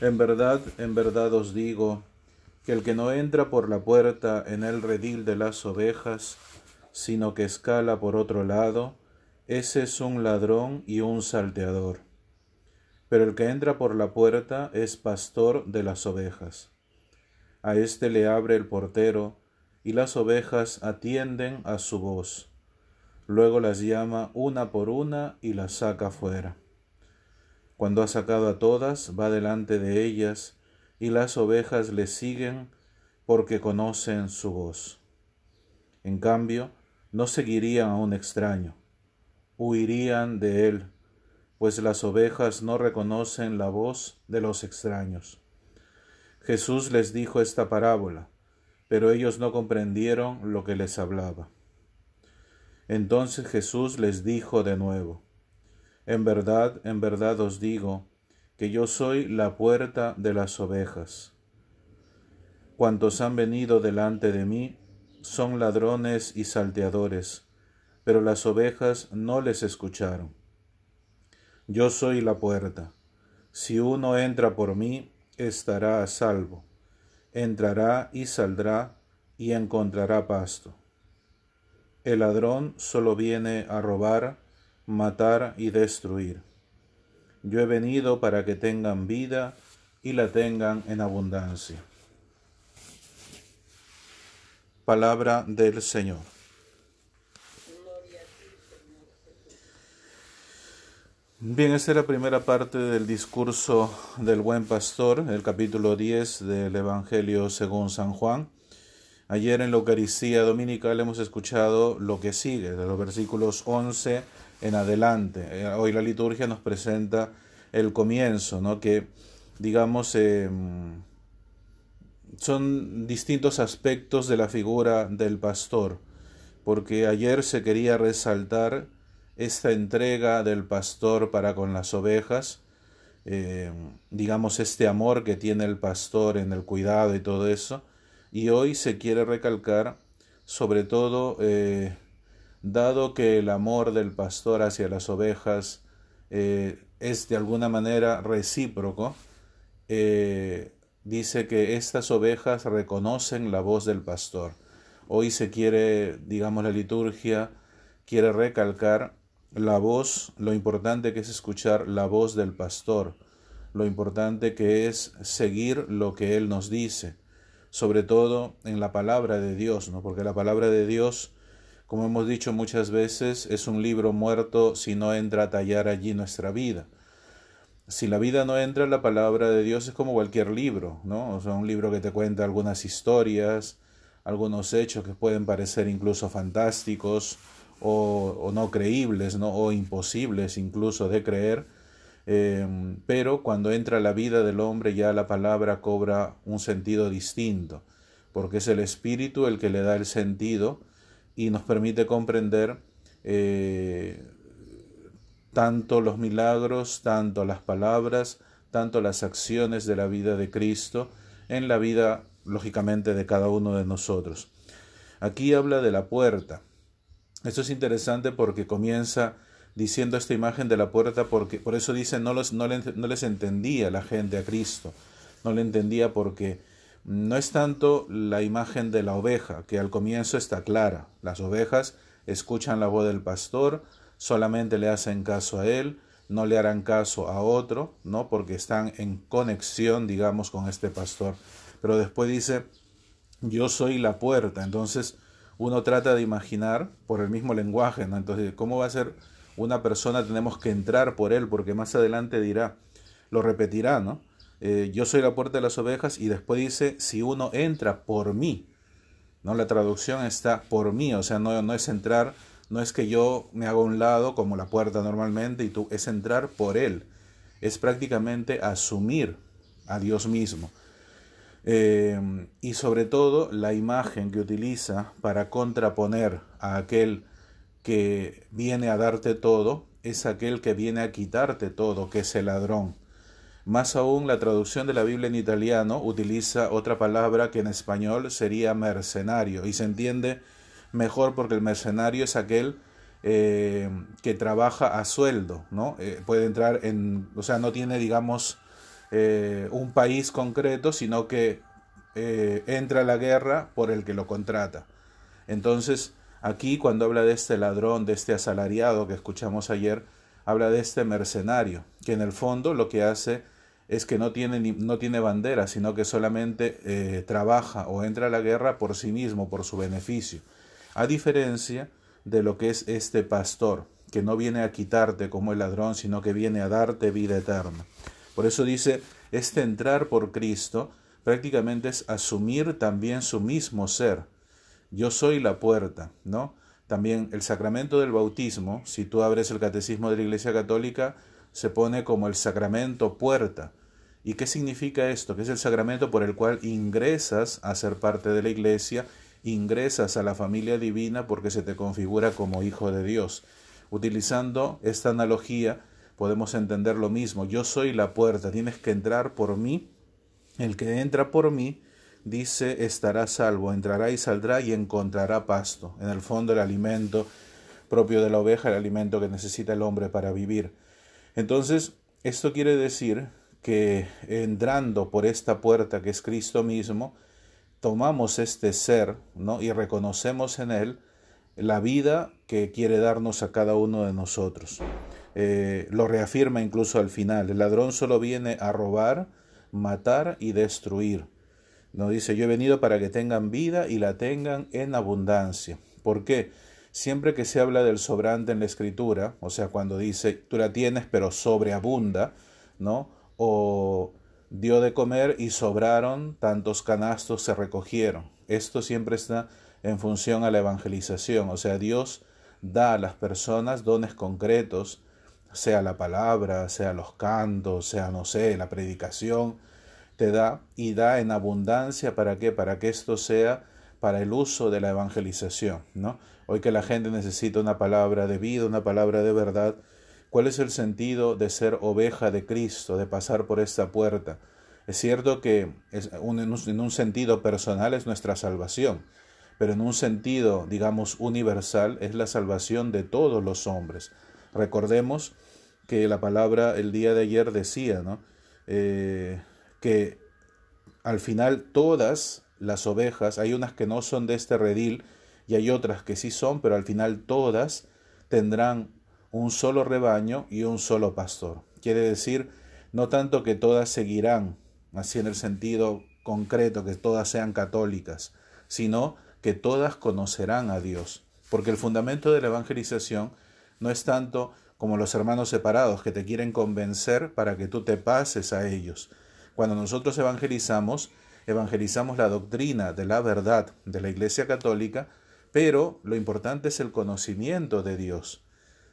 En verdad, en verdad os digo, que el que no entra por la puerta en el redil de las ovejas, sino que escala por otro lado, ese es un ladrón y un salteador. Pero el que entra por la puerta es pastor de las ovejas. A éste le abre el portero, y las ovejas atienden a su voz. Luego las llama una por una y las saca fuera. Cuando ha sacado a todas, va delante de ellas, y las ovejas le siguen porque conocen su voz. En cambio, no seguirían a un extraño, huirían de él, pues las ovejas no reconocen la voz de los extraños. Jesús les dijo esta parábola, pero ellos no comprendieron lo que les hablaba. Entonces Jesús les dijo de nuevo, en verdad, en verdad os digo, que yo soy la puerta de las ovejas. Cuantos han venido delante de mí son ladrones y salteadores, pero las ovejas no les escucharon. Yo soy la puerta. Si uno entra por mí, estará a salvo. Entrará y saldrá y encontrará pasto. El ladrón solo viene a robar, matar y destruir. Yo he venido para que tengan vida y la tengan en abundancia. Palabra del Señor. Bien, esta es la primera parte del discurso del buen pastor, el capítulo 10 del Evangelio según San Juan. Ayer en la Eucaristía Dominical hemos escuchado lo que sigue, de los versículos 11 en adelante. Eh, hoy la liturgia nos presenta el comienzo, ¿no? que digamos em, son distintos aspectos de la figura del pastor, porque ayer se quería resaltar esta entrega del pastor para con las ovejas, em, digamos este amor que tiene el pastor en el cuidado y todo eso, y hoy se quiere recalcar sobre todo eh, dado que el amor del pastor hacia las ovejas eh, es de alguna manera recíproco, eh, dice que estas ovejas reconocen la voz del pastor. Hoy se quiere, digamos, la liturgia quiere recalcar la voz, lo importante que es escuchar la voz del pastor, lo importante que es seguir lo que él nos dice sobre todo en la palabra de Dios, ¿no? porque la palabra de Dios, como hemos dicho muchas veces, es un libro muerto si no entra a tallar allí nuestra vida. Si la vida no entra, la palabra de Dios es como cualquier libro, ¿no? O sea, un libro que te cuenta algunas historias, algunos hechos que pueden parecer incluso fantásticos o, no creíbles, ¿no? O imposibles incluso de creer, Em, pero cuando entra la vida del hombre ya la palabra cobra un sentido distinto, porque es el Espíritu el que le da el sentido y nos permite comprender eh, tanto los milagros, tanto las palabras, tanto las acciones de la vida de Cristo en la vida, lógicamente, de cada uno de nosotros. Aquí habla de la puerta. Esto es interesante porque comienza diciendo esta imagen de la puerta porque por eso dice no, no, no les entendía la gente a Cristo, no le entendía porque no es tanto la imagen de la oveja, que al comienzo está clara. Las ovejas escuchan la voz del pastor, solamente le hacen caso a él, no le harán caso a otro, ¿no? Porque están en conexión, digamos, con este pastor. Pero después dice, yo soy la puerta. Entonces uno trata de imaginar por el mismo lenguaje, ¿no? Entonces, ¿cómo va a ser una persona tenemos que entrar por él, porque más adelante dirá, lo repetirá, ¿no? Eh, yo soy la puerta de las ovejas y después dice, si uno entra por mí, ¿no? La traducción está por mí, o sea, no, no es entrar, no es que yo me haga un lado como la puerta normalmente y tú, es entrar por él, es prácticamente asumir a Dios mismo. Eh, y sobre todo la imagen que utiliza para contraponer a aquel que viene a darte todo es aquel que viene a quitarte todo, que es el ladrón. Más aún, la traducción de la Biblia en italiano utiliza otra palabra que en español sería mercenario y se entiende mejor porque el mercenario es aquel eh, que trabaja a sueldo, ¿no? Eh, puede entrar en, o sea, no tiene, digamos, eh, un país concreto, sino que entra a la guerra por el que lo contrata. Entonces, aquí cuando habla de este ladrón, de este asalariado que escuchamos ayer, habla de este mercenario, que en el fondo lo que hace es que no tiene, no tiene bandera, sino que solamente eh, trabaja o entra a la guerra por sí mismo, por su beneficio. A diferencia de lo que es este pastor, que no viene a quitarte como el ladrón, sino que viene a darte vida eterna. Por eso dice, este entrar por Cristo prácticamente es asumir también su mismo ser. Yo soy la puerta, ¿no? También el sacramento del bautismo, si tú abres el catecismo de la Iglesia Católica, se pone como el sacramento puerta. ¿Y qué significa esto? Que es el sacramento por el cual ingresas a ser parte de la Iglesia, ingresas a la familia divina porque se te configura como hijo de Dios. Utilizando esta analogía podemos entender lo mismo. Yo soy la puerta, tienes que entrar por mí. El que entra por mí, dice, estará salvo, entrará y saldrá y encontrará pasto. En el fondo el alimento propio de la oveja, el alimento que necesita el hombre para vivir. Entonces, esto quiere decir que entrando por esta puerta que es Cristo mismo, tomamos este ser, y reconocemos en él la vida que quiere darnos a cada uno de nosotros. Eh, lo reafirma incluso al final, el ladrón solo viene a robar, matar y destruir. No dice, yo he venido para que tengan vida y la tengan en abundancia. ¿Por qué? Siempre que se habla del sobrante en la escritura, o sea, cuando dice, tú la tienes pero sobreabunda, ¿no? O dio de comer y sobraron, tantos canastos se recogieron. Esto siempre está en función a la evangelización, o sea, Dios da a las personas dones concretos, sea la palabra, sea los cantos, sea, no sé, la predicación, te da y da en abundancia para qué, para que esto sea para el uso de la evangelización, ¿no? Hoy que la gente necesita una palabra de vida, una palabra de verdad, ¿cuál es el sentido de ser oveja de Cristo, de pasar por esta puerta? Es cierto que en un sentido personal es nuestra salvación, pero en un sentido, digamos, universal, es la salvación de todos los hombres. Recordemos que la palabra el día de ayer decía, ¿no? Eh, que al final todas las ovejas, hay unas que no son de este redil y hay otras que sí son, pero al final todas tendrán un solo rebaño y un solo pastor. Quiere decir, no tanto que todas seguirán, así en el sentido concreto, que todas sean católicas, sino que todas conocerán a Dios. Porque el fundamento de la evangelización no es tanto como los hermanos separados que te quieren convencer para que tú te pases a ellos. Cuando nosotros evangelizamos, evangelizamos la doctrina de la verdad de la Iglesia Católica, pero lo importante es el conocimiento de Dios,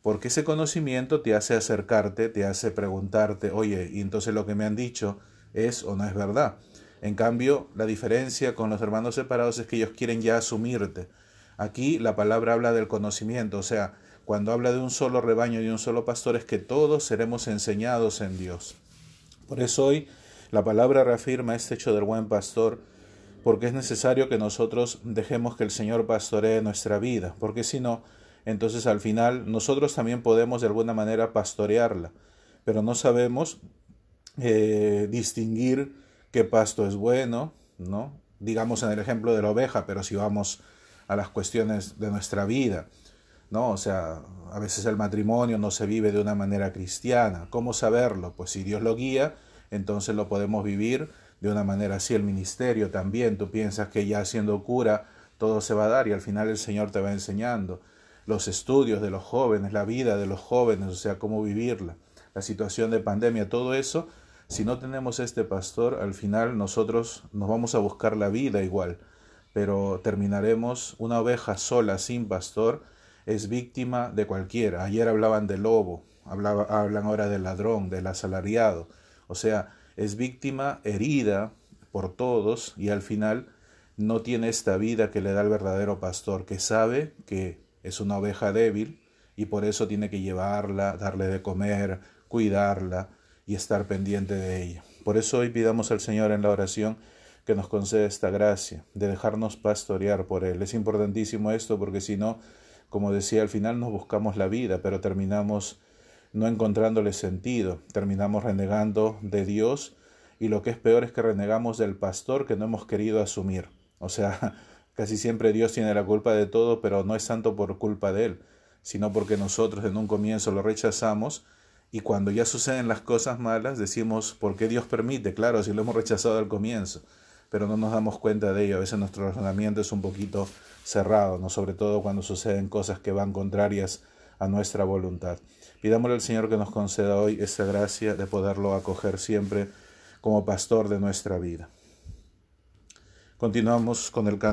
porque ese conocimiento te hace acercarte, te hace preguntarte, oye, y entonces lo que me han dicho es o no es verdad. En cambio, la diferencia con los hermanos separados es que ellos quieren ya asumirte. Aquí la palabra habla del conocimiento, o sea, cuando habla de un solo rebaño y un solo pastor es que todos seremos enseñados en Dios. Por eso hoy la palabra reafirma este hecho del buen pastor, porque es necesario que nosotros dejemos que el Señor pastoree nuestra vida, porque si no, entonces al final nosotros también podemos de alguna manera pastorearla, pero no sabemos eh, distinguir qué pasto es bueno, ¿no? Digamos en el ejemplo de la oveja, pero si vamos a las cuestiones de nuestra vida, ¿no? O sea, a veces el matrimonio no se vive de una manera cristiana. ¿Cómo saberlo? Pues si Dios lo guía, entonces lo podemos vivir de una manera así. El ministerio también, tú piensas que ya siendo cura todo se va a dar y al final el Señor te va enseñando. Los estudios de los jóvenes, la vida de los jóvenes, o sea, cómo vivirla, la situación de pandemia, todo eso si no tenemos este pastor, al final nosotros nos vamos a buscar la vida igual, pero terminaremos una oveja sola sin pastor es víctima de cualquiera. Ayer hablaban del lobo, hablan ahora del ladrón, del asalariado. O sea, es víctima herida por todos y al final no tiene esta vida que le da el verdadero pastor, que sabe que es una oveja débil y por eso tiene que llevarla, darle de comer, cuidarla, y estar pendiente de ella. Por eso hoy pidamos al Señor en la oración que nos conceda esta gracia de dejarnos pastorear por Él. Es importantísimo esto porque si no, como decía, al final nos buscamos la vida, pero terminamos no encontrándole sentido. Terminamos renegando de Dios y lo que es peor es que renegamos del pastor que no hemos querido asumir. O sea, casi siempre Dios tiene la culpa de todo, pero no es tanto por culpa de Él, sino porque nosotros en un comienzo lo rechazamos y cuando ya suceden las cosas malas decimos, ¿por qué Dios permite? Claro, si lo hemos rechazado al comienzo, pero no nos damos cuenta de ello. A veces nuestro razonamiento es un poquito cerrado, ¿no? sobre todo cuando suceden cosas que van contrarias a nuestra voluntad. Pidámosle al Señor que nos conceda hoy esa gracia de poderlo acoger siempre como pastor de nuestra vida. Continuamos con el canto.